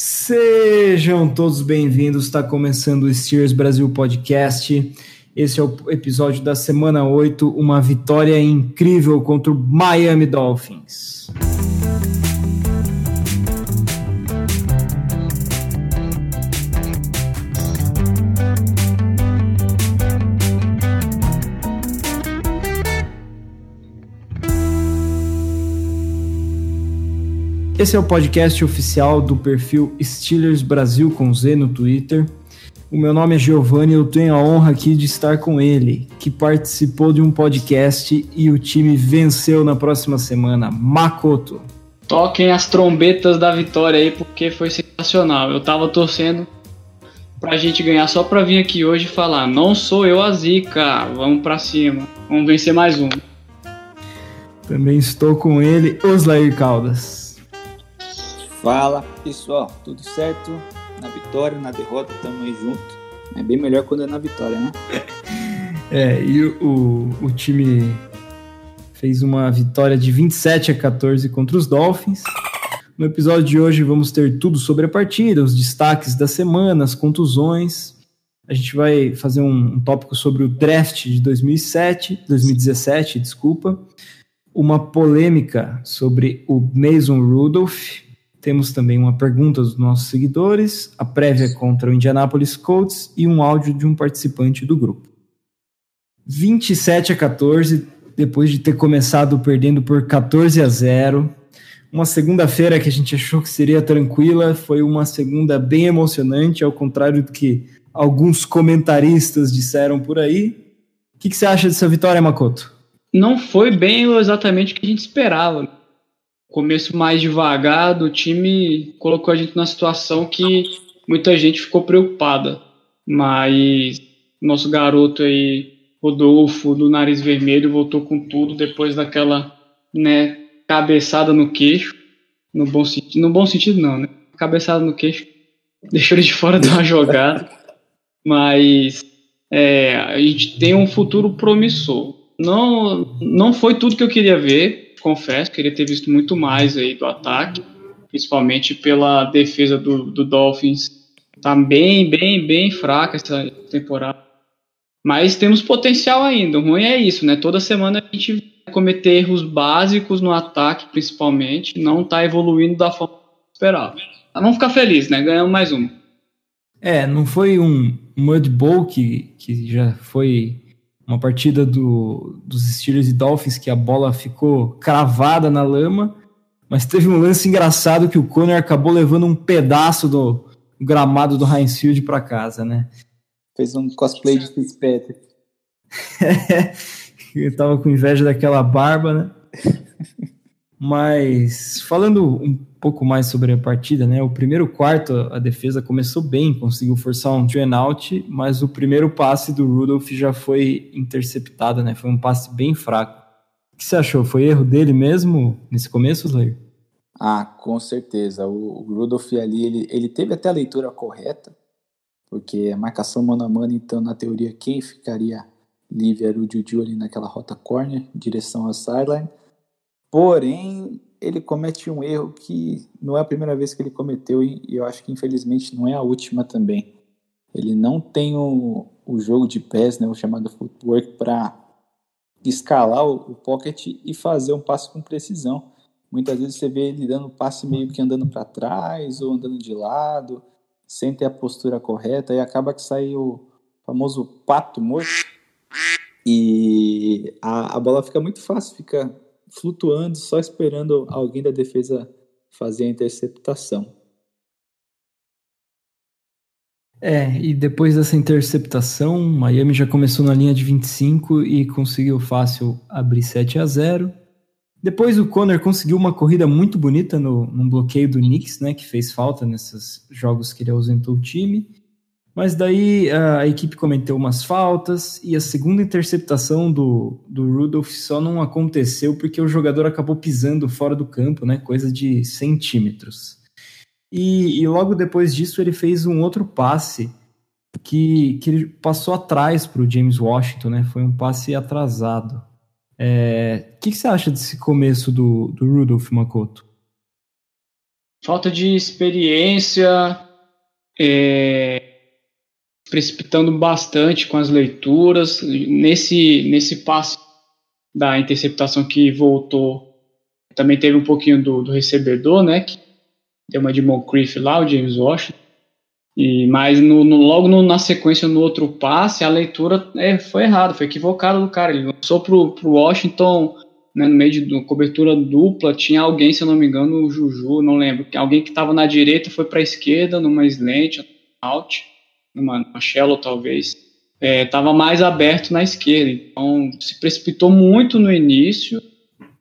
Sejam todos bem-vindos. Está começando o Steers Brasil Podcast. Esse é o episódio da semana 8, uma vitória incrível contra o Miami Dolphins. Esse é o podcast oficial do perfil Steelers Brasil com Z no Twitter. O meu nome é Giovanni e eu tenho a honra aqui de estar com ele, que participou de um podcast e o time venceu na próxima semana. Makoto. Toquem as trombetas da vitória aí, porque foi sensacional. Eu tava torcendo pra gente ganhar só pra vir aqui hoje e falar: não sou eu a zica, vamos pra cima, vamos vencer mais um. Também estou com ele, Oslair Caldas. Fala pessoal, tudo certo? Na vitória, na derrota, tamo aí junto. É bem melhor quando é na vitória, né? É, e o, o time fez uma vitória de 27 a 14 contra os Dolphins. No episódio de hoje vamos ter tudo sobre a partida, os destaques da semana, as contusões. A gente vai fazer um, um tópico sobre o draft de 2007, 2017, desculpa. Uma polêmica sobre o Mason Rudolph, temos também uma pergunta dos nossos seguidores, a prévia contra o Indianapolis Colts e um áudio de um participante do grupo. 27 a 14, depois de ter começado perdendo por 14 a 0. Uma segunda-feira que a gente achou que seria tranquila, foi uma segunda bem emocionante, ao contrário do que alguns comentaristas disseram por aí. O que, que você acha dessa vitória, Makoto? Não foi bem exatamente o que a gente esperava começo mais devagar do time colocou a gente na situação que muita gente ficou preocupada. Mas nosso garoto aí, Rodolfo, do nariz vermelho, voltou com tudo depois daquela né, cabeçada no queixo. No bom, sentido, no bom sentido, não, né? Cabeçada no queixo. Deixou ele de fora de uma jogada. Mas é, a gente tem um futuro promissor. Não, não foi tudo que eu queria ver confesso, queria ter visto muito mais aí do ataque, principalmente pela defesa do, do Dolphins. Tá bem, bem, bem fraca essa temporada. Mas temos potencial ainda. O ruim é isso, né? Toda semana a gente cometer erros básicos no ataque, principalmente, não tá evoluindo da forma esperada. Mas vamos ficar felizes, né? Ganhamos mais um. É, não foi um Mud Bowl que, que já foi uma partida do, dos Steelers e Dolphins que a bola ficou cravada na lama, mas teve um lance engraçado que o Conner acabou levando um pedaço do gramado do Heinz Field para casa, né? Fez um cosplay de Fitzpatrick. Eu tava com inveja daquela barba, né? Mas falando um pouco mais sobre a partida, né? O primeiro quarto a defesa começou bem, conseguiu forçar um three out, mas o primeiro passe do Rudolph já foi interceptado, né? Foi um passe bem fraco. O que você achou? Foi erro dele mesmo nesse começo, Slayer? Ah, com certeza. O, Rudolph ali, ele, ele teve até a leitura correta, porque a marcação mano a mano, então, na teoria, quem ficaria livre era o Juju ali naquela rota corner, direção à sideline. Porém, ele comete um erro que não é a primeira vez que ele cometeu e eu acho que infelizmente não é a última também. Ele não tem o, o jogo de pés, né, o chamado footwork, para escalar o, o pocket e fazer um passe com precisão. Muitas vezes você vê ele dando passe meio que andando para trás ou andando de lado, sem ter a postura correta, e acaba que sai o famoso pato morto e a, a bola fica muito fácil, fica flutuando, só esperando alguém da defesa fazer a interceptação. É, e depois dessa interceptação, Miami já começou na linha de 25 e conseguiu fácil abrir 7 a 0. Depois o Conner conseguiu uma corrida muito bonita no, bloqueio do Knicks, né, que fez falta nesses jogos que ele ausentou o time. Mas daí a equipe cometeu umas faltas e a segunda interceptação do, do Rudolph só não aconteceu porque o jogador acabou pisando fora do campo, né? Coisa de centímetros. E, e logo depois disso ele fez um outro passe que, que ele passou atrás para o James Washington, né? Foi um passe atrasado. O é, que, que, você acha desse começo do, do Rudolph Makoto? falta de experiência, é, precipitando bastante com as leituras. Nesse, nesse passo da interceptação que voltou, também teve um pouquinho do, do recebedor, né? Que deu uma de Moncrief lá, o James Washington. E, mas no, no, logo no, na sequência, no outro passe, a leitura é, foi errada, foi equivocada do cara. Ele lançou pro, pro Washington né, no meio de cobertura dupla, tinha alguém, se eu não me engano, o Juju, não lembro, alguém que estava na direita foi para a esquerda, numa slant, out, numa, numa shallow talvez, estava é, mais aberto na esquerda, então se precipitou muito no início,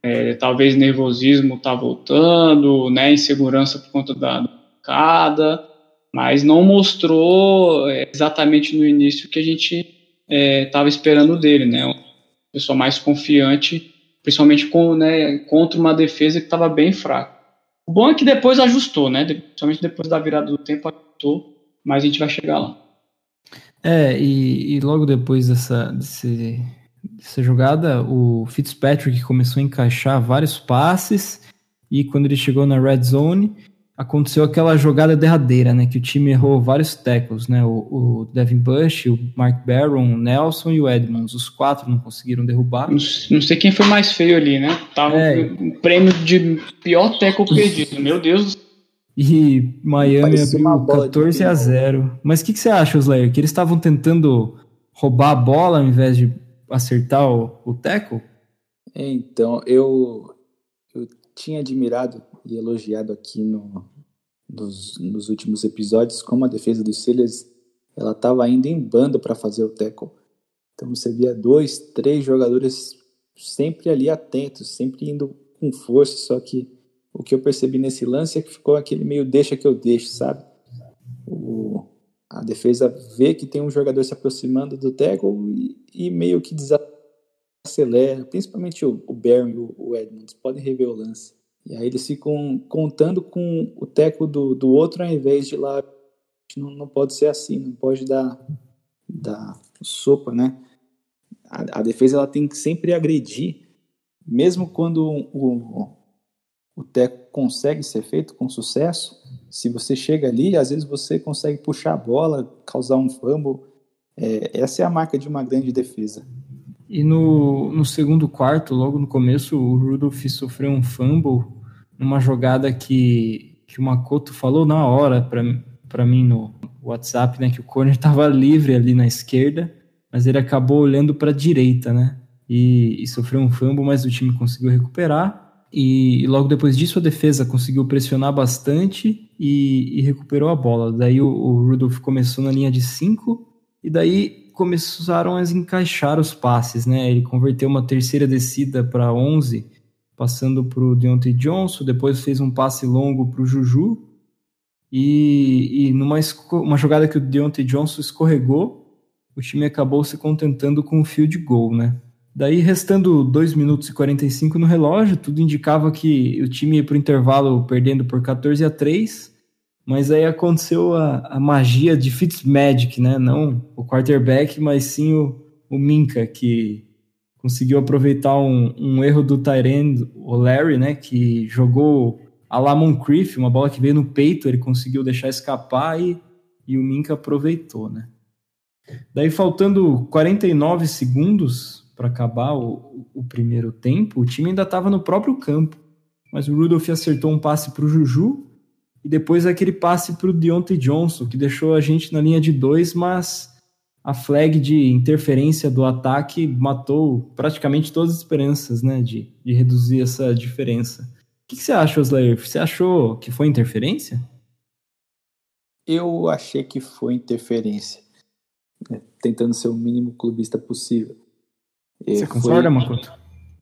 é, talvez nervosismo está voltando, né, insegurança por conta da cada, mas não mostrou é, exatamente no início o que a gente estava é, esperando dele, né, uma pessoa mais confiante principalmente com, né, contra uma defesa que estava bem fraca. O bom é que depois ajustou, né? Principalmente depois da virada do tempo ajustou, mas a gente vai chegar lá. É, e, e logo depois dessa, desse, dessa jogada, o Fitzpatrick começou a encaixar vários passes e quando ele chegou na red zone, aconteceu aquela jogada derradeira, né? Que o time errou vários tackles, né? O, o Devin Bush, o Mark Barron, o Nelson e o Edmonds. Os quatro não conseguiram derrubar. Não, não sei quem foi mais feio ali, né? Tava é. um prêmio de pior tackle perdido. Meu Deus E Miami abriu 14 a 0. Mas o que, que, você acha, Slayer? Que eles estavam tentando roubar a bola ao invés de acertar o, o tackle? Então, eu, eu tinha admirado e elogiado aqui no, nos, nos últimos episódios como a defesa dos Steelers ela estava indo em bando para fazer o tackle. Então você via dois, três jogadores sempre ali atentos, sempre indo com força, só que o que eu percebi nesse lance é que ficou aquele meio deixa que eu deixo, sabe? O, a defesa vê que tem um jogador se aproximando do tackle e, e meio que desacelera, principalmente o, o Barron e o, o Edmonds, podem rever o lance. E aí eles ficam contando com o teco do, do outro ao invés de lá. Não, não pode ser assim, não pode dar, dar sopa, né? A, a defesa ela tem que sempre agredir, mesmo quando o, o teco consegue ser feito com sucesso. Se você chega ali, às vezes você consegue puxar a bola, causar um fumble. É, essa é a marca de uma grande defesa. E no, no segundo quarto, logo no começo, o Rudolph sofreu um fumble numa jogada que, que o Makoto falou na hora para mim no WhatsApp, né, que o corner estava livre ali na esquerda, mas ele acabou olhando para a direita, né, e, e, sofreu um fumble, mas o time conseguiu recuperar. E, logo depois disso a defesa conseguiu pressionar bastante e, e recuperou a bola. Daí o, o Rudolph começou na linha de 5 e daí começaram a encaixar os passes, né? Ele converteu uma terceira descida para 11 passando para o Deontay Johnson, depois fez um passe longo para o Juju, e, e numa uma jogada que o Deontay Johnson escorregou, o time acabou se contentando com o field goal, né? Daí, restando 2 minutos e 45 no relógio, tudo indicava que o time ia para o intervalo perdendo por 14 a 3, mas aí aconteceu a, a magia de Fitzmagic, né? Não o quarterback, mas sim o, o Minka, que conseguiu aproveitar um, um erro do Tyrend, o Larry, né, que jogou a Lamon Criff, uma bola que veio no peito, ele conseguiu deixar escapar e, e o Minka aproveitou, né. Daí, faltando 49 segundos para acabar o, o, primeiro tempo, o time ainda estava no próprio campo, mas o Rudolph acertou um passe para o Juju e depois aquele passe para o Deontay Johnson, que deixou a gente na linha de dois, mas a flag de interferência do ataque matou praticamente todas as esperanças né, de, de reduzir essa diferença. O que, que você acha, Oslayer? Você achou que foi interferência? Eu achei que foi interferência, né, tentando ser o mínimo clubista possível. Você foi... concorda, Makoto?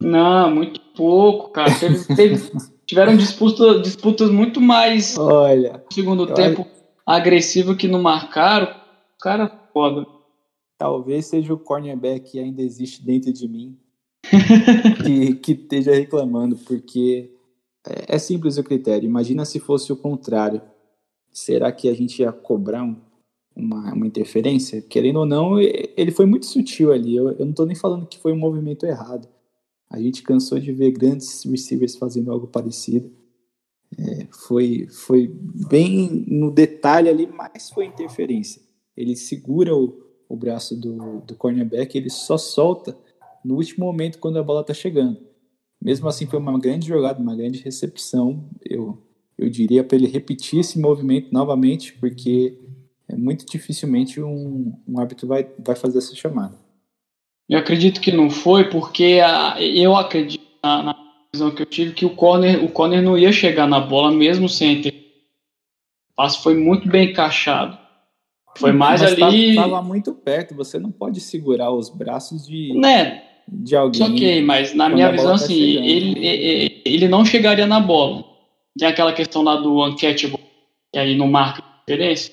Não, muito pouco, cara. Teve, teve, tiveram disputa, disputas muito mais olha, segundo olha. tempo agressivo que não marcaram. Cara, foda. Talvez seja o cornerback que ainda existe dentro de mim que, que esteja reclamando, porque é, é simples o critério. Imagina se fosse o contrário. Será que a gente ia cobrar um, uma, uma interferência? Querendo ou não, ele foi muito sutil ali. Eu, eu não estou nem falando que foi um movimento errado. A gente cansou de ver grandes receivers fazendo algo parecido. É, foi, foi bem no detalhe ali, mas foi interferência. Ele segura o, o braço do, do cornerback, ele só solta no último momento quando a bola está chegando. Mesmo assim, foi uma grande jogada, uma grande recepção. Eu, eu diria para ele repetir esse movimento novamente, porque muito dificilmente um, um árbitro vai, vai fazer essa chamada. Eu acredito que não foi, porque a, eu acredito na, na visão que eu tive que o corner, o corner não ia chegar na bola mesmo sem ter. O passe foi muito bem encaixado. Foi mais Mas ali. Estava muito perto, você não pode segurar os braços de, né? de alguém. Ok, mas na minha visão, tá assim, ele, ele, ele não chegaria na bola. Tem aquela questão lá do uncatchable, que aí não marca diferença.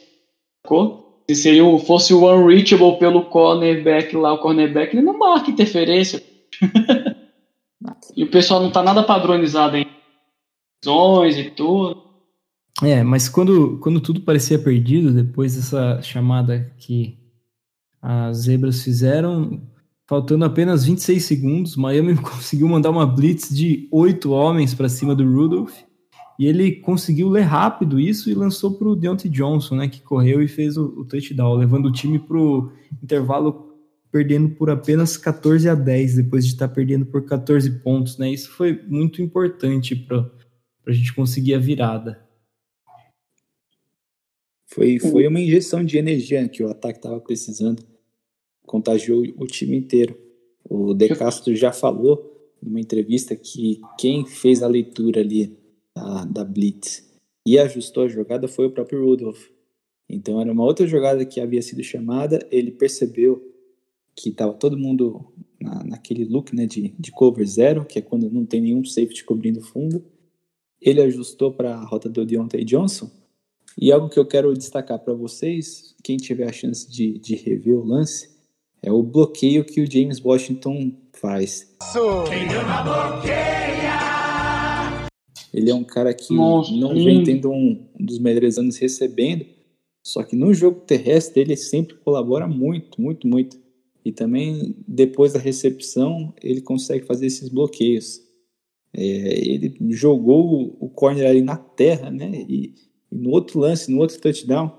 Sacou? Se seria, fosse o unreachable pelo cornerback lá, o cornerback, ele não marca interferência. e o pessoal não tá nada padronizado em zões e tudo. É, mas quando, quando tudo parecia perdido, depois dessa chamada que as zebras fizeram, faltando apenas 26 segundos, Miami conseguiu mandar uma blitz de oito homens para cima do Rudolph. E ele conseguiu ler rápido isso e lançou para o Deontay Johnson, né, que correu e fez o, o touchdown, levando o time para o intervalo perdendo por apenas 14 a 10, depois de estar tá perdendo por 14 pontos. Né? Isso foi muito importante para a gente conseguir a virada. Foi, foi uma injeção de energia que o ataque estava precisando. Contagiou o time inteiro. O De Castro já falou numa entrevista que quem fez a leitura ali da, da Blitz e ajustou a jogada foi o próprio Rudolph. Então era uma outra jogada que havia sido chamada, ele percebeu que estava todo mundo na, naquele look né, de, de cover zero, que é quando não tem nenhum safety cobrindo o fundo. Ele ajustou para a rota do Deontay Johnson. E algo que eu quero destacar para vocês, quem tiver a chance de, de rever o lance, é o bloqueio que o James Washington faz. Quem ama bloqueia! Ele é um cara que Nossa, não vem tendo um, um dos melhores anos recebendo, só que no jogo terrestre ele sempre colabora muito, muito, muito. E também depois da recepção ele consegue fazer esses bloqueios. É, ele jogou o corner ali na terra, né? E, e, no outro lance, no outro touchdown,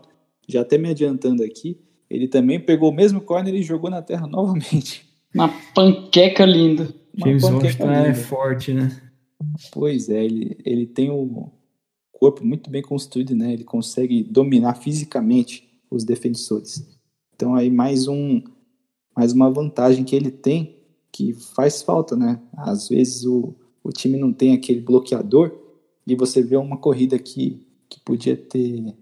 já até me adiantando aqui, ele também pegou o mesmo corner e jogou na terra novamente. Uma panqueca linda. James Washington é forte, né? Pois é, ele, ele tem o corpo muito bem construído, né? Ele consegue dominar fisicamente os defensores. Então aí mais um mais uma vantagem que ele tem que faz falta, né? Às vezes o, o time não tem aquele bloqueador e você vê uma corrida que, que podia ter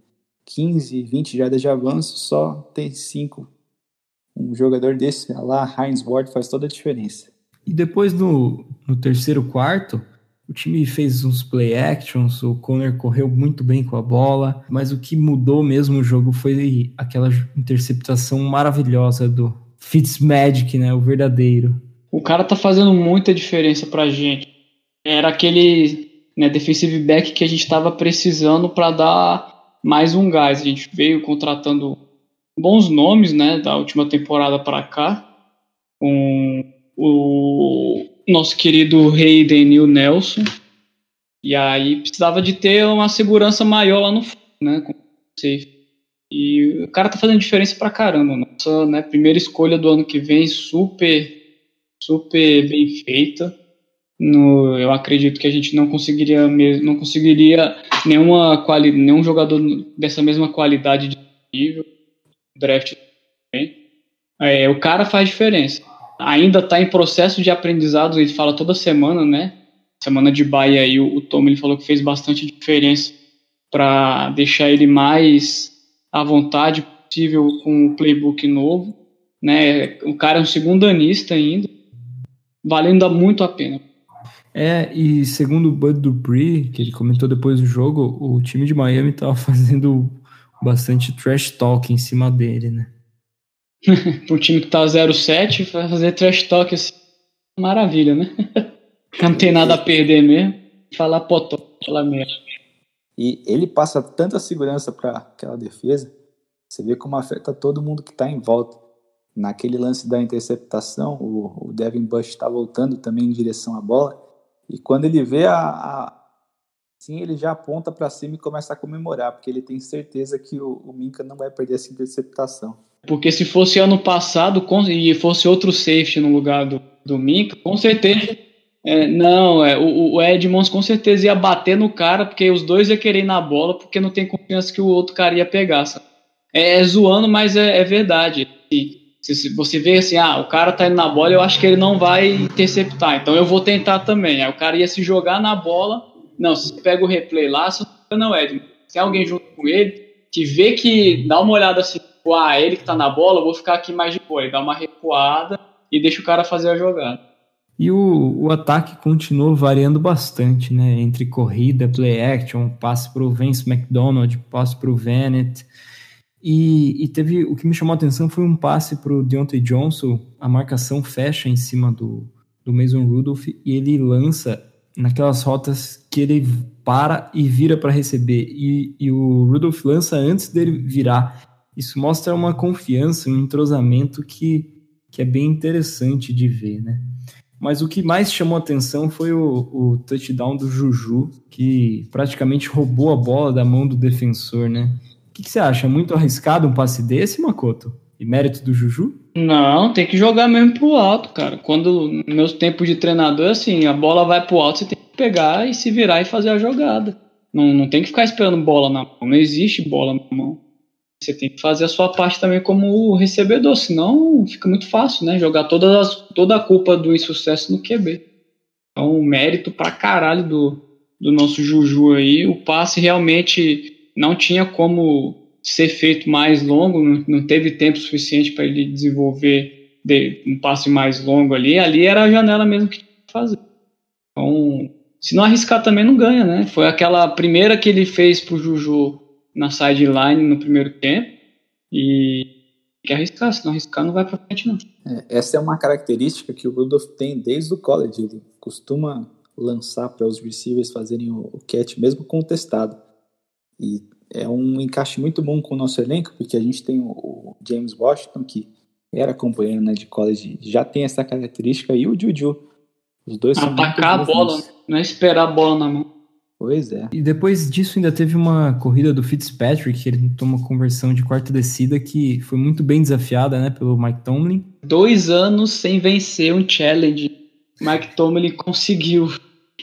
15, 20 jardas de avanço, só tem 5. Um jogador desse lá, Heinz Ward, faz toda a diferença. E depois no, no terceiro quarto, o time fez uns play actions, o Conner correu muito bem com a bola, mas o que mudou mesmo o jogo foi aquela interceptação maravilhosa do Fitzmagic, né, o verdadeiro. O cara tá fazendo muita diferença pra gente. Era aquele né, defensive back que a gente estava precisando para dar mais um gás. A gente veio contratando bons nomes, né, da última temporada para cá, com o nosso querido e o Nelson. E aí precisava de ter uma segurança maior lá no fundo, né? E o cara tá fazendo diferença pra caramba. Nossa né, primeira escolha do ano que vem, super, super bem feita. No, eu acredito que a gente não conseguiria mesmo, não conseguiria nenhuma quali, nenhum jogador dessa mesma qualidade de nível draft é, o cara faz diferença ainda está em processo de aprendizado, ele fala toda semana, né? Semana de Bahia aí, o, o Tom ele falou que fez bastante diferença para deixar ele mais à vontade possível com o playbook novo, né? O cara é um segundo anista ainda, valendo muito a pena. É, e segundo o Bud Dupree, que ele comentou depois do jogo, o time de Miami estava fazendo bastante trash talk em cima dele, né? Um time que tá 0-7, fazer trash talk assim, maravilha, né? Não tem nada a perder mesmo. Falar potó, falar merda. E ele passa tanta segurança para aquela defesa, você vê como afeta todo mundo que está em volta. Naquele lance da interceptação, o, o Devin Bush está voltando também em direção à bola, e quando ele vê a, a, sim, ele já aponta para cima e começa a comemorar, porque ele tem certeza que o, o Minka não vai perder essa interceptação. Porque se fosse ano passado e fosse outro safety no lugar do, do Minka, com certeza. É, não, é, o, o Edmonds com certeza ia bater no cara, porque os dois iam querer ir na bola, porque não tem confiança que o outro cara ia pegar. Sabe? É, é zoando, mas é, é verdade. Se, se, você vê assim, ah, o cara tá indo na bola, eu acho que ele não vai interceptar, então eu vou tentar também. Aí o cara ia se jogar na bola. Não, se você pega o replay lá, você não é. Se alguém junto com ele, que vê que dá uma olhada assim, ah, ele que tá na bola, eu vou ficar aqui mais de boa. Ele dá uma recuada e deixa o cara fazer a jogada. E o, o ataque continuou variando bastante, né? Entre corrida, play action, passe para o Vince McDonald, passe para o Venet. E, e, teve o que me chamou a atenção foi um passe para o Deontay Johnson. A marcação fecha em cima do, do Mason Rudolph e ele lança naquelas rotas que ele para e vira para receber. E, e o Rudolph lança antes dele virar. Isso mostra uma confiança, um entrosamento que, que é bem interessante de ver, né? Mas o que mais chamou atenção foi o, o touchdown do Juju, que praticamente roubou a bola da mão do defensor, né? O que, que, você acha? Muito arriscado um passe desse, Makoto? E mérito do Juju? Não, tem que jogar mesmo pro alto, cara. Quando meus tempos de treinador, assim, a bola vai pro alto, você tem que pegar e se virar e fazer a jogada. Não, não tem que ficar esperando bola na mão. Não existe bola na mão. Você tem que fazer a sua parte também como recebedor, senão fica muito fácil, né? Jogar todas as, toda a culpa do insucesso no QB. Então, mérito pra caralho do, do nosso Juju aí. O passe realmente não tinha como ser feito mais longo, não, não teve tempo suficiente para ele desenvolver de, um passe mais longo ali. Ali era a janela mesmo que tinha que fazer. Então, se não arriscar também não ganha, né? Foi aquela primeira que ele fez pro Juju na sideline no primeiro tempo e tem que arriscar, se não arriscar não vai para frente não. É, essa é uma característica que o Rudolph tem desde o college, ele costuma lançar para os receivers fazerem o, o catch mesmo contestado. E é um encaixe muito bom com o nosso elenco, porque a gente tem o, o James Washington, que era companheiro né, de college, já tem essa característica, e o Juju. Os dois Atacar a bola, não é esperar a bola na mão. Pois é. E depois disso ainda teve uma corrida do Fitzpatrick, que ele tomou uma conversão de quarta descida que foi muito bem desafiada, né, pelo Mike Tomlin. Dois anos sem vencer um challenge. Mike Tomlin conseguiu.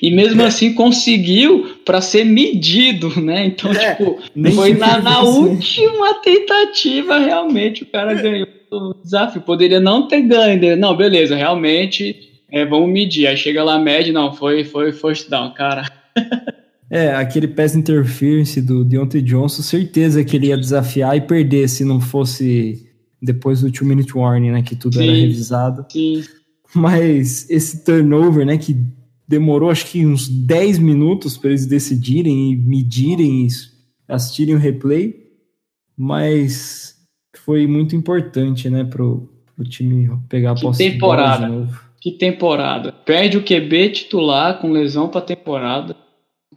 E mesmo é. assim conseguiu para ser medido, né? Então, é, tipo, foi na, na última tentativa realmente o cara ganhou o desafio. Poderia não ter ganho, né? não, beleza, realmente é, vamos medir. Aí chega lá, mede, não, foi, foi first down, cara. É, aquele pass interference do Deontay Johnson, certeza que ele ia desafiar e perder se não fosse depois do two minute warning, né, que tudo sim, era revisado. Sim. Mas esse turnover, né, que demorou acho que uns 10 minutos para eles decidirem e medirem isso, assistirem o replay, mas foi muito importante, né, pro, pro time pegar a que posse temporada. de novo. Que temporada. Perde o QB titular com lesão pra temporada.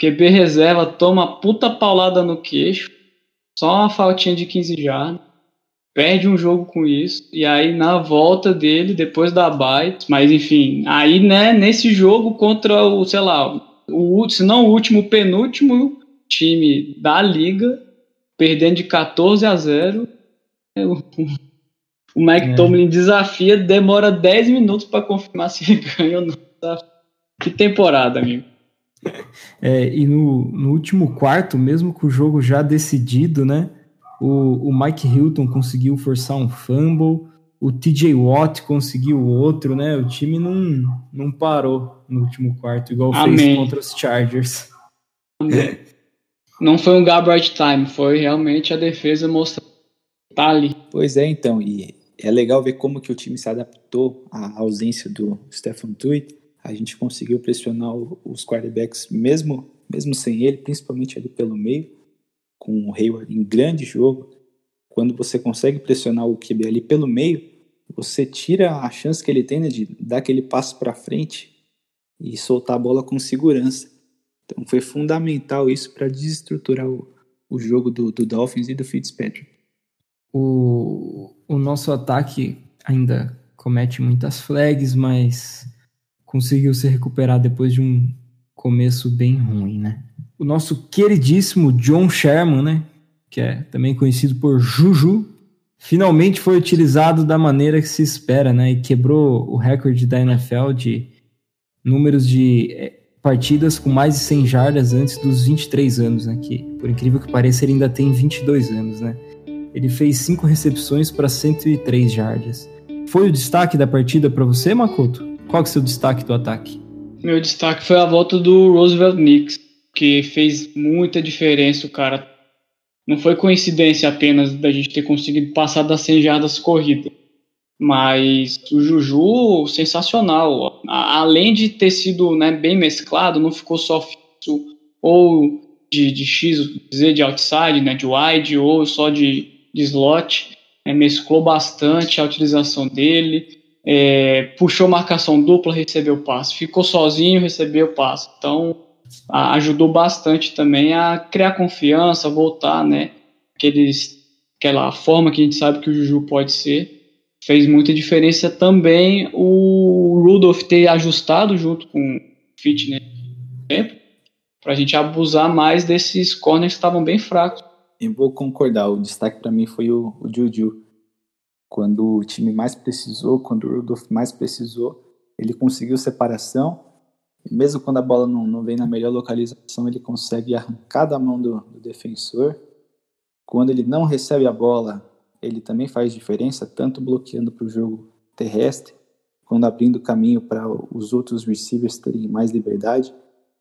QB reserva toma puta paulada no queixo. Só uma faltinha de 15 jardas perde um jogo com isso, e aí na volta dele, depois da bye, mas enfim, aí né, nesse jogo contra o, sei lá, o, se não o último, o penúltimo time da liga, perdendo de 14 a 0, é, o, o Mike é. Tomlin desafia, demora 10 minutos para confirmar se ele ganha ou não. Que temporada, amigo. É, e no, no último quarto, mesmo com o jogo já decidido, né? O, o Mike Hilton conseguiu forçar um fumble, o TJ Watt conseguiu outro, né? O time não, não parou no último quarto, igual Amém. fez contra os Chargers. Não foi um garbage time, foi realmente a defesa mostrando tá ali. Pois é, então, e é legal ver como que o time se adaptou à ausência do Stephen Tuitt. A gente conseguiu pressionar os quarterbacks mesmo, mesmo sem ele, principalmente ali pelo meio com o Hayward em grande jogo, quando você consegue pressionar o QB ali pelo meio, você tira a chance que ele tem né, de dar aquele passo para frente e soltar a bola com segurança. Então foi fundamental isso para desestruturar o, o jogo do, do, Dolphins e do Fitzpatrick. O, o nosso ataque ainda comete muitas flags, mas conseguiu se recuperar depois de um começo bem ruim, né? o nosso queridíssimo John Sherman, né? Que é também conhecido por Juju, finalmente foi utilizado da maneira que se espera, né? E quebrou o recorde da NFL de números de eh, partidas com mais de 100 jardas antes dos 23 anos, né? Que, por incrível que pareça, ele ainda tem 22 anos, né? Ele fez cinco recepções para 103 jardas. Foi o destaque da partida para você, Makoto? Qual é o seu destaque do ataque? Meu destaque foi a volta do Roosevelt Knicks que fez muita diferença, o cara. Não foi coincidência apenas da gente ter conseguido passar das 100 jardas corridas. Mas o Juju, sensacional. além de ter sido né, bem mesclado, não ficou só fixo ou de, de X, dizer de outside, né, de wide, ou só de, de slot. É, mesclou bastante a utilização dele. É, puxou marcação dupla, recebeu passe. Ficou sozinho, recebeu passe. Então, ajudou bastante também a criar confiança, voltar, né? Aqueles, aquela forma que a gente sabe que o Juju pode ser. Fez muita diferença também o Rudolph ter ajustado junto com o Fitness tempo para a gente abusar mais desses corners que estavam bem fracos. Eu vou concordar, o destaque para mim foi o, o Juju. Quando o time mais precisou, quando o Rudolph mais precisou, ele conseguiu separação mesmo quando a bola não, não vem na melhor localização, ele consegue arrancar da mão do, do defensor. Quando ele não recebe a bola, ele também faz diferença, tanto bloqueando para o jogo terrestre, quando abrindo caminho para os outros receivers terem mais liberdade.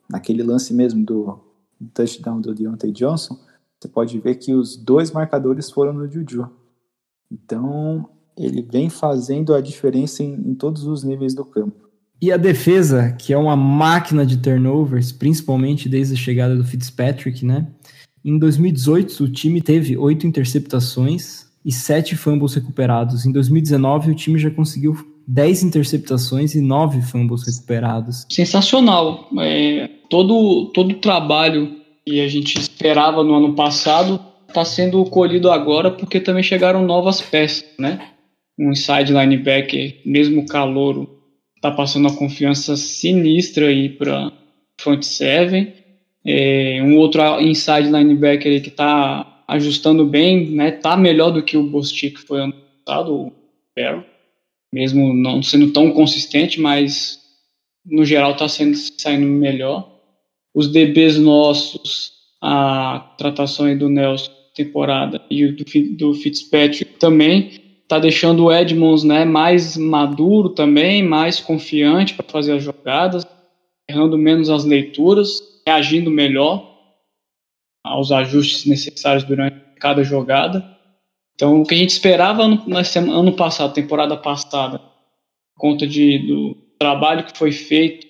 Naquele lance mesmo do, do touchdown do Deontay Johnson, você pode ver que os dois marcadores foram no Juju. Então, ele vem fazendo a diferença em, em todos os níveis do campo. E a defesa, que é uma máquina de turnovers, principalmente desde a chegada do Fitzpatrick, né? Em 2018, o time teve oito interceptações e sete fumbles recuperados. Em 2019, o time já conseguiu 10 interceptações e 9 fumbles recuperados. Sensacional. É, todo, todo o trabalho que a gente esperava no ano passado está sendo colhido agora porque também chegaram novas peças, né? Um inside linebacker, mesmo calouro, tá passando uma confiança sinistra aí para front seven. É, um outro inside linebacker que tá ajustando bem, né? Tá melhor do que o Bostic foi ano passado, o Barrow. Mesmo não sendo tão consistente, mas no geral tá sendo, saindo melhor. Os DBs nossos, a tratação aí do Nelson temporada e o do, do Fitzpatrick também tá deixando o Edmonds né, mais maduro também, mais confiante para fazer as jogadas, errando menos as leituras, reagindo melhor aos ajustes necessários durante cada jogada. Então, o que a gente esperava ano, ano passado, temporada passada, por conta de, do trabalho que foi feito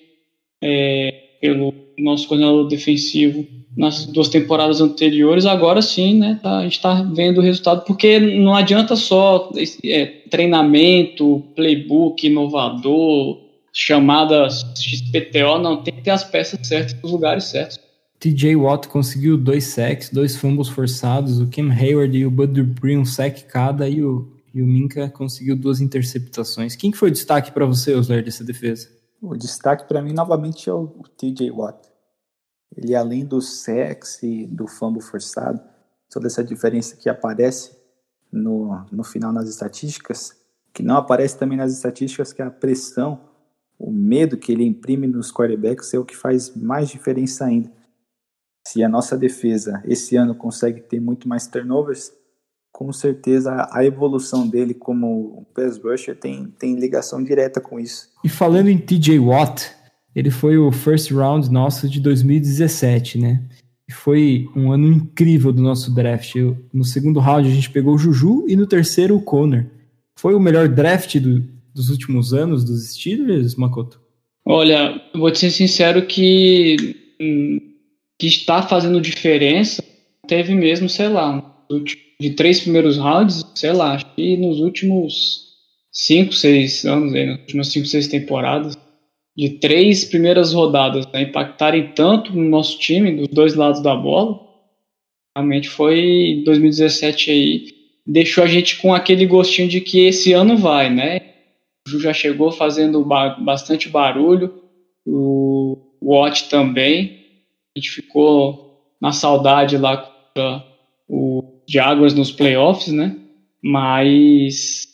é, pelo nosso coordenador defensivo nas duas temporadas anteriores, agora sim, né, tá, a gente está vendo o resultado, porque não adianta só é, treinamento, playbook inovador, chamadas XPTO, não, tem que ter as peças certas nos lugares certos. TJ Watt conseguiu dois sacks, dois fumbles forçados, o Kim Hayward e o Bud Dupree um sack cada e o, e o Minka conseguiu duas interceptações. Quem que foi o destaque para você, Osler, dessa defesa? O destaque para mim novamente é o, o TJ Watt ele além do sexo e do fumble forçado, toda essa diferença que aparece no, no final nas estatísticas, que não aparece também nas estatísticas, que é a pressão, o medo que ele imprime nos quarterbacks é o que faz mais diferença ainda. Se a nossa defesa esse ano consegue ter muito mais turnovers, com certeza a evolução dele como pass rusher tem, tem ligação direta com isso. E falando em TJ Watt, ele foi o first round nosso de 2017, né? E foi um ano incrível do nosso draft. Eu, no segundo round a gente pegou o Juju e no terceiro o Conner. Foi o melhor draft do, dos últimos anos dos Steelers, Makoto? Olha, vou te ser sincero que hum, que está fazendo diferença teve mesmo, sei lá, de três primeiros rounds, sei lá, que nos últimos cinco, seis anos, aí, nas últimas cinco, seis temporadas, de três primeiras rodadas né, impactarem tanto no nosso time, dos dois lados da bola, realmente foi 2017 aí, deixou a gente com aquele gostinho de que esse ano vai, né? O Ju já chegou fazendo ba bastante barulho, o Watt também, A gente ficou na saudade lá contra o Jaguars nos playoffs, né? Mas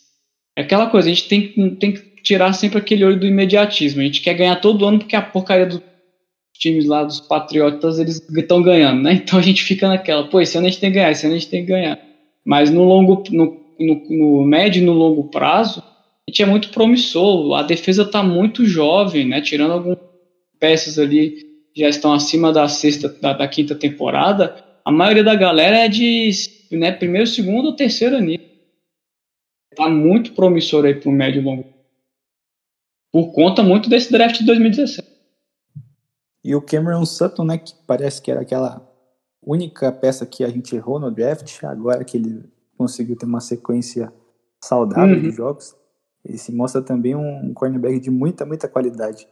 é aquela coisa, a gente tem, tem que tirar sempre aquele olho do imediatismo. A gente quer ganhar todo ano porque a porcaria dos times lá dos Patriotas eles estão ganhando, né? Então a gente fica naquela, pô, esse ano a gente tem que ganhar, esse ano a gente tem que ganhar. Mas no longo, no, no, no médio e no longo prazo, a gente é muito promissor. A defesa está muito jovem, né? Tirando algumas peças ali já estão acima da sexta, da, da quinta temporada. A maioria da galera é de né, primeiro, segundo ou terceiro nível. Tá muito promissor aí para o médio e longo. Por conta muito desse draft de 2017. E o Cameron Sutton, né, que parece que era aquela única peça que a gente errou no draft, agora que ele conseguiu ter uma sequência saudável uhum. de jogos, ele se mostra também um cornerback de muita, muita qualidade.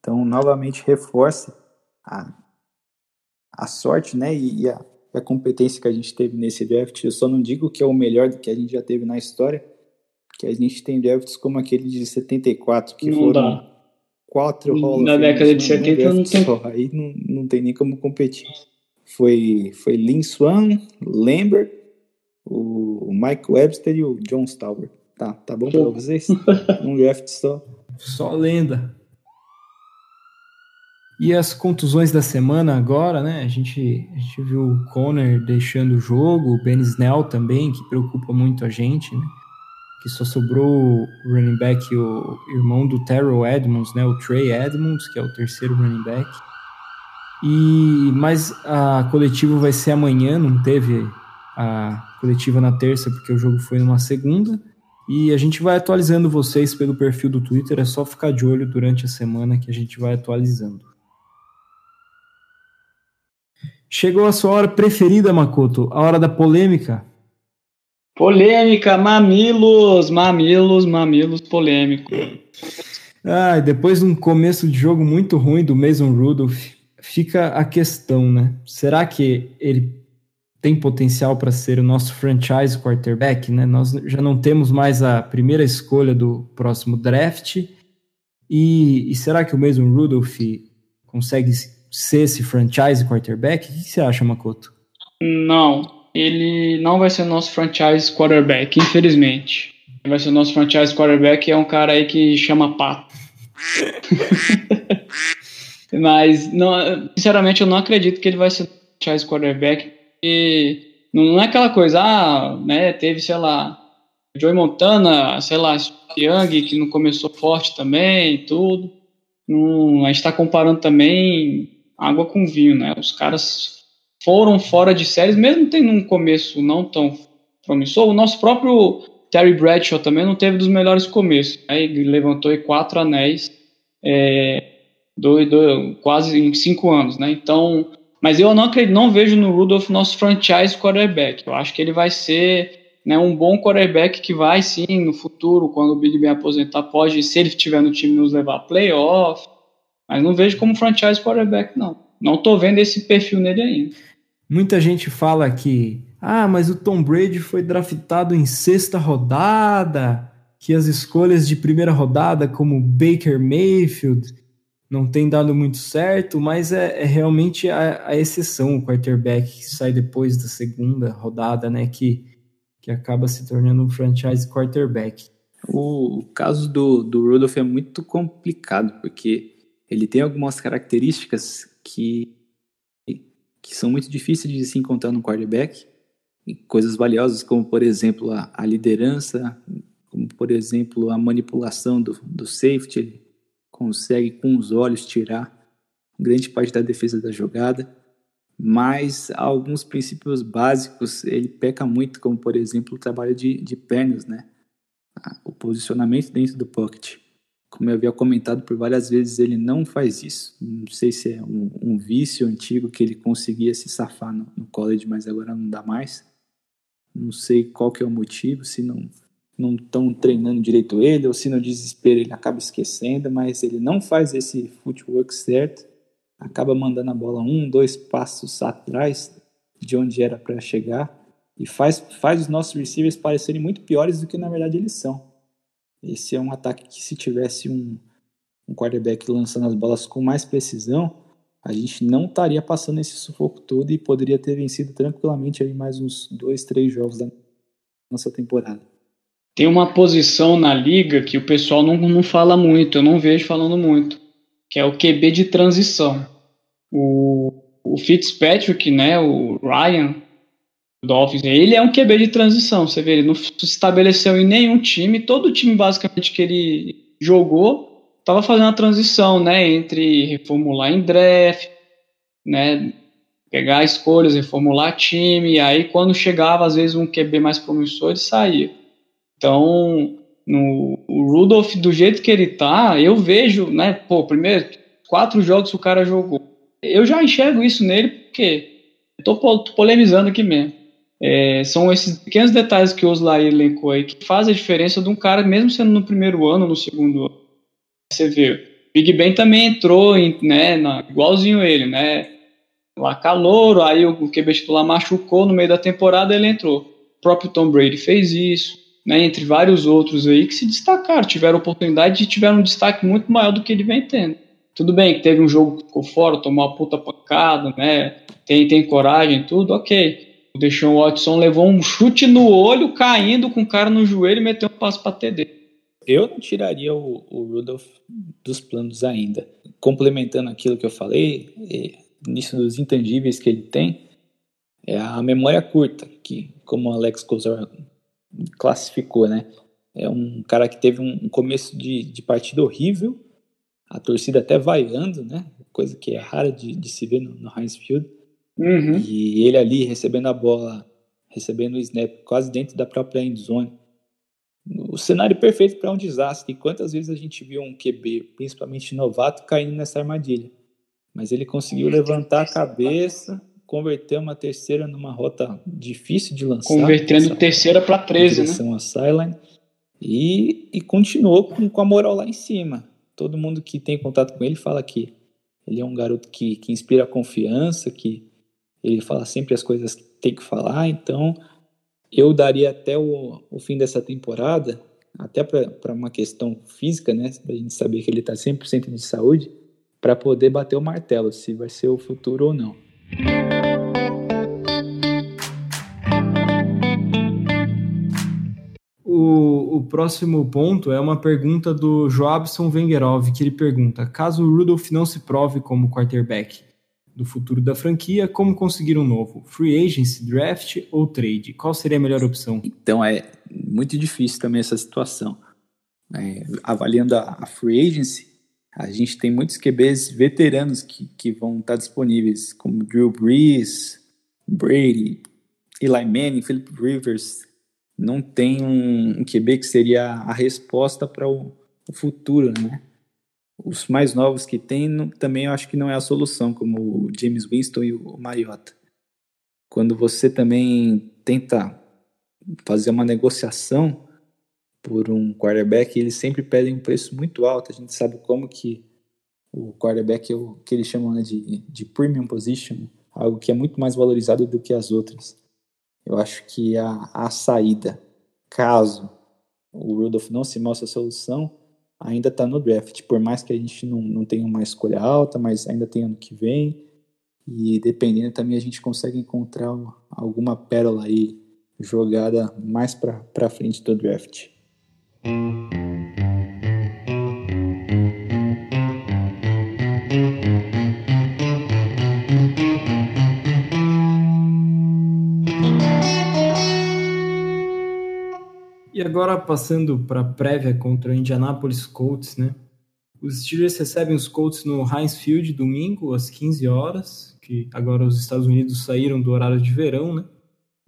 Então, novamente, reforça a, a sorte né, e, e a, a, competência que a gente teve nesse draft. Eu só não digo que é o melhor do que a gente já teve na história, que a gente tem drafts como aquele de 74, que não foram dá. quatro Hall Na década de 70 não tem... Só. Aí não, não tem nem como competir. Foi, foi Lin Swan, Lambert, o Mike Webster e o John Stauber. Tá, tá bom pra vocês? um draft só. Só lenda. E as contusões da semana agora, né? A gente, a gente viu o Conner deixando o jogo, o Ben Snell também, que preocupa muito a gente, né? Que só sobrou o running back, o irmão do Terrell Edmonds, né? O Trey Edmonds, que é o terceiro running back. E mas a coletiva vai ser amanhã, não teve a coletiva na terça porque o jogo foi numa segunda. E a gente vai atualizando vocês pelo perfil do Twitter, é só ficar de olho durante a semana que a gente vai atualizando. Chegou a sua hora preferida, Makoto, a hora da polêmica. Polêmica, mamilos, mamilos, mamilos, polêmico. Ah, depois de um começo de jogo muito ruim do Mason Rudolph, fica a questão, né? Será que ele tem potencial para ser o nosso franchise quarterback, né? Nós já não temos mais a primeira escolha do próximo draft. E, e será que o Mason Rudolph consegue ser esse franchise quarterback? O que você acha, Makoto? Não, ele não vai ser nosso franchise quarterback, infelizmente. Vai ser nosso franchise quarterback é um cara aí que chama pato. Mas, não, sinceramente, eu não acredito que ele vai ser franchise quarterback. E não é aquela coisa, ah, né, teve, sei lá, Joey Montana, sei lá, Young, que não começou forte também, tudo. Não, a gente está comparando também água com vinho, né? Os caras foram fora de séries, mesmo tendo um começo não tão promissor. O nosso próprio Terry Bradshaw também não teve dos melhores começos. Né? Ele levantou quatro anéis, é, dois, dois, quase em cinco anos, né? Então, mas eu não acredito, não vejo no Rudolph nosso franchise quarterback. Eu acho que ele vai ser né, um bom quarterback que vai sim no futuro, quando o Billy Ben aposentar, pode, se ele estiver no time, nos levar a playoff mas não vejo como franchise quarterback, não. Não tô vendo esse perfil nele ainda. Muita gente fala que, ah, mas o Tom Brady foi draftado em sexta rodada, que as escolhas de primeira rodada, como Baker Mayfield, não tem dado muito certo, mas é, é realmente a, a, exceção, o quarterback que sai depois da segunda rodada, né, que, que acaba se tornando um franchise quarterback. O caso do, do Rudolph é muito complicado, porque ele tem algumas características que, que são muito difíceis de se encontrar no quarterback, coisas valiosas como, por exemplo, a, a liderança, como, por exemplo, a manipulação do, do safety, ele consegue com os olhos tirar grande parte da defesa da jogada, mas alguns princípios básicos ele peca muito, como, por exemplo, o trabalho de, de pernas, né? o posicionamento dentro do pocket como eu havia comentado por várias vezes, ele não faz isso. Não sei se é um, um vício antigo que ele conseguia se safar no, no, college, mas agora não dá mais. Não sei qual que é o motivo, se não não estão treinando direito ele, ou se no desespero ele acaba esquecendo, mas ele não faz esse footwork certo, acaba mandando a bola um, dois passos atrás de onde era para chegar, e faz, faz os nossos receivers parecerem muito piores do que na verdade eles são. Esse é um ataque que, se tivesse um, um quarterback lançando as bolas com mais precisão, a gente não estaria passando esse sufoco todo e poderia ter vencido tranquilamente aí mais uns dois, três jogos da nossa temporada. Tem uma posição na liga que o pessoal não, não fala muito, eu não vejo falando muito, que é o QB de transição. O, o Fitzpatrick, né, o Ryan, Dolphins, ele é um QB de transição, você vê, ele não se estabeleceu em nenhum time, todo time basicamente que ele jogou estava fazendo a transição, né, entre reformular em draft, né, pegar escolhas, reformular time, e aí quando chegava às vezes um QB mais promissor, ele saía. Então, no, o Rudolph, do jeito que ele tá, eu vejo, né, pô, primeiro, quatro jogos o cara jogou. Eu já enxergo isso nele porque eu tô polemizando aqui mesmo. É, são esses pequenos detalhes que o Oslair elencou aí que faz a diferença de um cara, mesmo sendo no primeiro ano ou no segundo ano. Você vê, Big Ben também entrou, em, né, na, igualzinho ele, né? Lá calor, aí o QB titular machucou no meio da temporada, ele entrou. O próprio Tom Brady fez isso, né? Entre vários outros aí que se destacaram, tiveram oportunidade e tiveram um destaque muito maior do que ele vem tendo. Tudo bem que teve um jogo que ficou fora, tomou uma puta pancada, né? Tem, tem coragem, tudo, ok. O Watson levou um chute no olho, caindo com o cara no joelho e meteu um passo para TD. Eu não tiraria o, o Rudolph dos planos ainda. Complementando aquilo que eu falei, nisso dos intangíveis que ele tem, é a memória curta, que, como o Alex Kozor classificou, né? É um cara que teve um começo de, de partida horrível, a torcida até vaiando, né? Coisa que é rara de, de se ver no, no Heinz Field. Uhum. E ele ali recebendo a bola, recebendo o snap quase dentro da própria endzone. O cenário perfeito para um desastre. E quantas vezes a gente viu um QB, principalmente novato, caindo nessa armadilha? Mas ele conseguiu levantar a cabeça, converter uma terceira numa rota difícil de lançar. Convertendo terceira para 13, né? A sideline, e, e continuou com, com a moral lá em cima. Todo mundo que tem contato com ele fala que ele é um garoto que, que inspira confiança, que ele fala sempre as coisas que tem que falar, então eu daria até o, o fim dessa temporada, até para uma questão física, né, a gente saber que ele está 100% de saúde, para poder bater o martelo, se vai ser o futuro ou não. O, o, próximo ponto é uma pergunta do Joabson Wengerov, que ele pergunta: caso o Rudolph não se prove como quarterback, do futuro da franquia, como conseguir um novo? Free agency, draft ou trade? Qual seria a melhor opção? Então é muito difícil também essa situação. É, avaliando a, a, free agency, a gente tem muitos QBs veteranos que, que vão estar disponíveis, como Drew Brees, Brady, Eli Manning, Philip Rivers. Não tem um, um QB que seria a resposta para o, o futuro, né? Os mais novos que tem não, também eu acho que não é a solução, como o James Winston e o Mariota. Quando você também tenta fazer uma negociação por um quarterback, eles sempre pedem um preço muito alto. A gente sabe como que o quarterback é o que eles chamam né, de, de premium position, algo que é muito mais valorizado do que as outras. Eu acho que a, a saída, caso o Rudolph não se mostre a solução, ainda está no draft, por mais que a gente não, não tenha uma escolha alta, mas ainda tem ano que vem. E dependendo também a gente consegue encontrar alguma pérola aí jogada mais para frente do draft. E agora passando para a prévia contra o Indianapolis Colts, né? Os Steelers recebem os Colts no Heinz Field domingo às 15 horas, que agora os Estados Unidos saíram do horário de verão, né?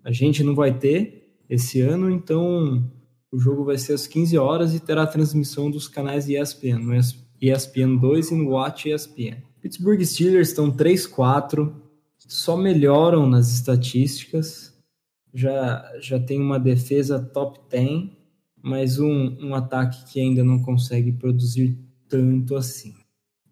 A gente não vai ter esse ano, então o jogo vai ser às 15 horas e terá transmissão dos canais ESPN, no ESPN 2 e no Watch ESPN. Pittsburgh Steelers estão 3-4, só melhoram nas estatísticas, já, já tem uma defesa top 10, mas um, um ataque que ainda não consegue produzir tanto assim.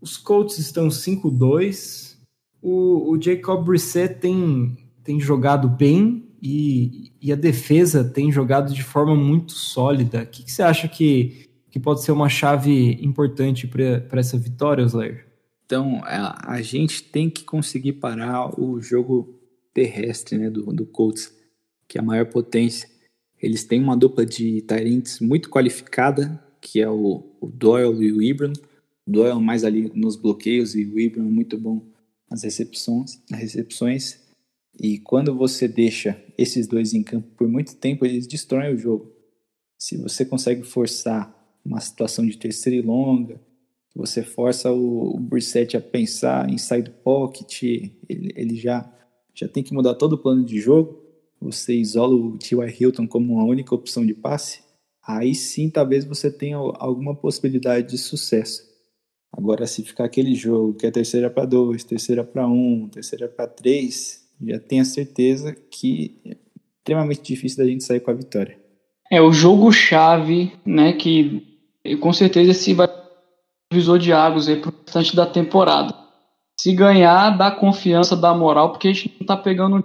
Os Colts estão 5-2. O, o Jacob Brissett tem, tem jogado bem e, e a defesa tem jogado de forma muito sólida. O que, que você acha que, que pode ser uma chave importante para essa vitória, Slayer? Então, a, a gente tem que conseguir parar o jogo terrestre né, do, do Colts, que é a maior potência. Eles têm uma dupla de Tyrants muito qualificada, que é o, o Doyle e o Ibram. O Doyle mais ali nos bloqueios e o Ibram muito bom nas recepções, nas recepções. E quando você deixa esses dois em campo por muito tempo, eles destroem o jogo. Se você consegue forçar uma situação de terceira e longa, você força o, o Brissett a pensar em sair do pocket, ele, ele já, já tem que mudar todo o plano de jogo, você isola o T.Y. Hilton como uma única opção de passe, aí sim talvez você tenha alguma possibilidade de sucesso. Agora, se ficar aquele jogo que é terceira para dois, terceira para um, terceira para três, já tenha certeza que é extremamente difícil da gente sair com a vitória. É o jogo-chave, né? Que com certeza esse vai divisor de águas aí pro restante da temporada. Se ganhar, dá confiança, dá moral, porque a gente não tá pegando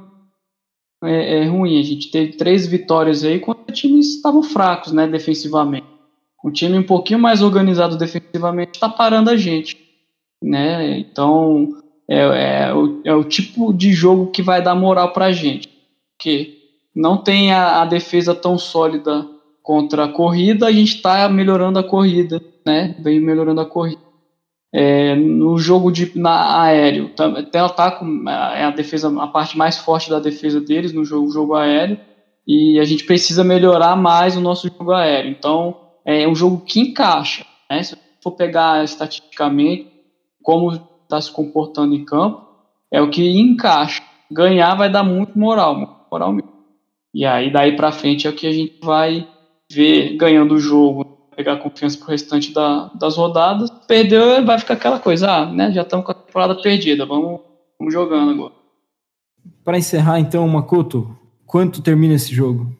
é, é ruim. A gente teve três vitórias aí quando os times estavam fracos, né, defensivamente. O time um pouquinho mais organizado defensivamente está parando a gente, né? Então é, é, o, é o tipo de jogo que vai dar moral para a gente, porque não tem a, a defesa tão sólida contra a corrida, a gente está melhorando a corrida, né? Vem melhorando a corrida. É, no jogo de na aéreo, até ataque é a defesa, a parte mais forte da defesa deles no jogo, jogo aéreo, e a gente precisa melhorar mais o nosso jogo aéreo. Então, é um jogo que encaixa, né? Se for pegar estatisticamente como está se comportando em campo, é o que encaixa. Ganhar vai dar muito moral, moral mesmo. E aí daí para frente é o que a gente vai ver ganhando o jogo, pegar confiança pro restante da, das rodadas. Perdeu, vai ficar aquela coisa, ah, né? Já estamos com a temporada perdida, vamos, vamos jogando agora. Para encerrar, então, Makoto, quanto termina esse jogo?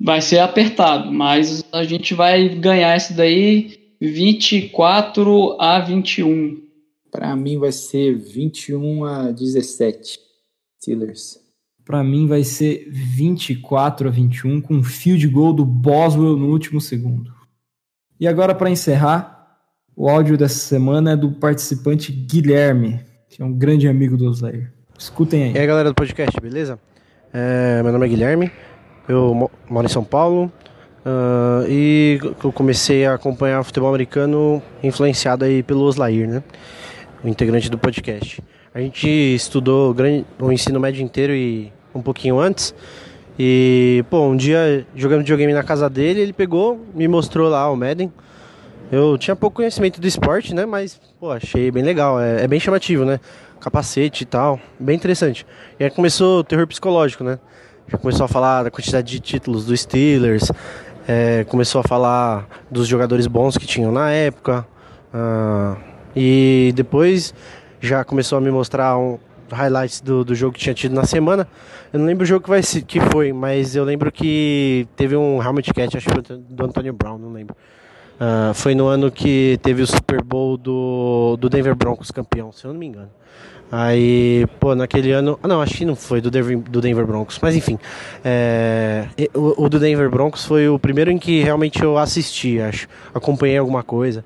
Vai ser apertado, mas a gente vai ganhar esse daí 24 a 21. Para mim vai ser 21 a 17. Steelers. Para mim vai ser 24 a 21 com field goal do Boswell no último segundo. E agora para encerrar, o áudio dessa semana é do participante Guilherme, que é um grande amigo do Oslayer. Escutem aí. E aí galera do podcast, beleza? É, meu nome é Guilherme, eu moro em São Paulo uh, e eu comecei a acompanhar futebol americano influenciado aí pelo Oslair, né? O integrante do podcast. A gente estudou o ensino médio inteiro e um pouquinho antes. E, pô, um dia jogando videogame na casa dele, ele pegou, me mostrou lá o Madden. Eu tinha pouco conhecimento do esporte, né? Mas, pô, achei bem legal. É, é bem chamativo, né? Capacete e tal. Bem interessante. E aí começou o terror psicológico, né? Já começou a falar da quantidade de títulos do Steelers. É, começou a falar dos jogadores bons que tinham na época. Uh, e depois já começou a me mostrar um, highlights do, do jogo que tinha tido na semana. Eu não lembro o jogo que, vai, que foi, mas eu lembro que teve um helmet catch, acho que foi do Antonio Brown, não lembro. Uh, foi no ano que teve o Super Bowl do, do Denver Broncos campeão, se eu não me engano. Aí, pô, naquele ano. Ah, não, acho que não foi do Denver, do Denver Broncos. Mas enfim. É, o, o, do Denver Broncos foi o primeiro em que realmente eu assisti, acho. Acompanhei alguma coisa.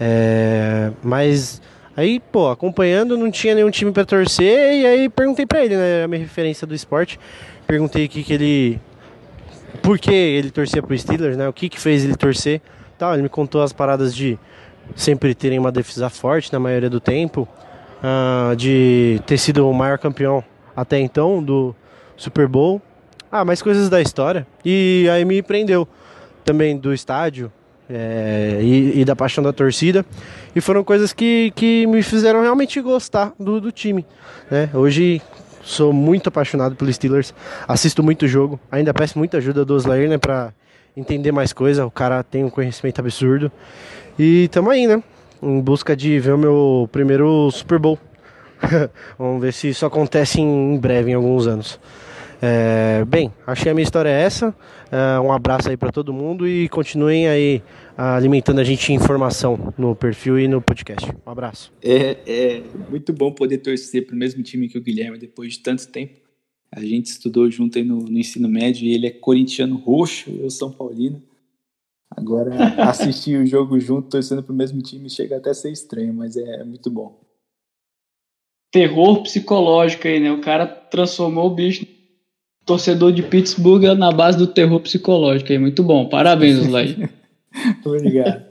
É, mas Aí, pô, acompanhando, não tinha nenhum time para torcer, e aí perguntei para ele, né, a minha referência do esporte. Perguntei o que, que ele. Por que ele torcia pro Steelers, né? O que, que fez ele torcer. Tal, ele me contou as paradas de sempre terem uma defesa forte na maioria do tempo, uh, de ter sido o maior campeão até então do Super Bowl. Ah, mais coisas da história. E aí me prendeu também do estádio, é, e, e, da paixão da torcida. E foram coisas que, que me fizeram realmente gostar do, do time. Né? Hoje sou muito apaixonado pelo Steelers, assisto muito jogo, ainda peço muita ajuda do Oslair né, para entender mais coisa. O cara tem um conhecimento absurdo. E tamo aí, né? Em busca de ver o meu primeiro Super Bowl. Vamos ver se isso acontece em breve, em alguns anos. É, bem, achei a minha história é essa. É, um abraço aí para todo mundo e continuem aí alimentando a gente de informação no perfil e no podcast. Um abraço. É, é muito bom poder torcer para o mesmo time que o Guilherme depois de tanto tempo. A gente estudou junto aí no, no ensino médio e ele é corintiano roxo, eu São Paulino. Agora, assistir o jogo junto, torcendo pro mesmo time, chega até a ser estranho, mas é, é muito bom. Terror psicológico aí, né? O cara transformou o bicho torcedor de Pittsburgh na base do terror psicológico aí. Muito bom. Parabéns, Slay. Obrigado.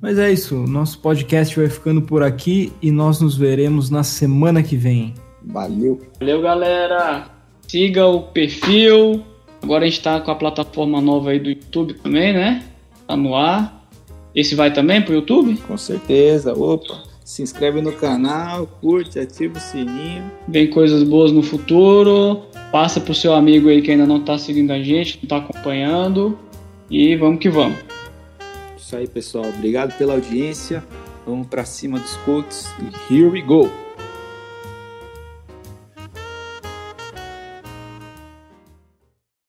Mas é isso, nosso podcast vai ficando por aqui e nós nos veremos na semana que vem. Valeu. Valeu, galera. Siga o perfil. Agora a gente tá com a plataforma nova aí do YouTube também, né? Tá no ar. Esse vai também pro YouTube? Com certeza. Opa, se inscreve no canal, curte, ativa o sininho. Vem coisas boas no futuro. Passa pro seu amigo aí que ainda não tá seguindo a gente, não tá acompanhando. E vamos que vamos. Isso aí, pessoal. Obrigado pela audiência. Vamos para cima dos Colts e here we go.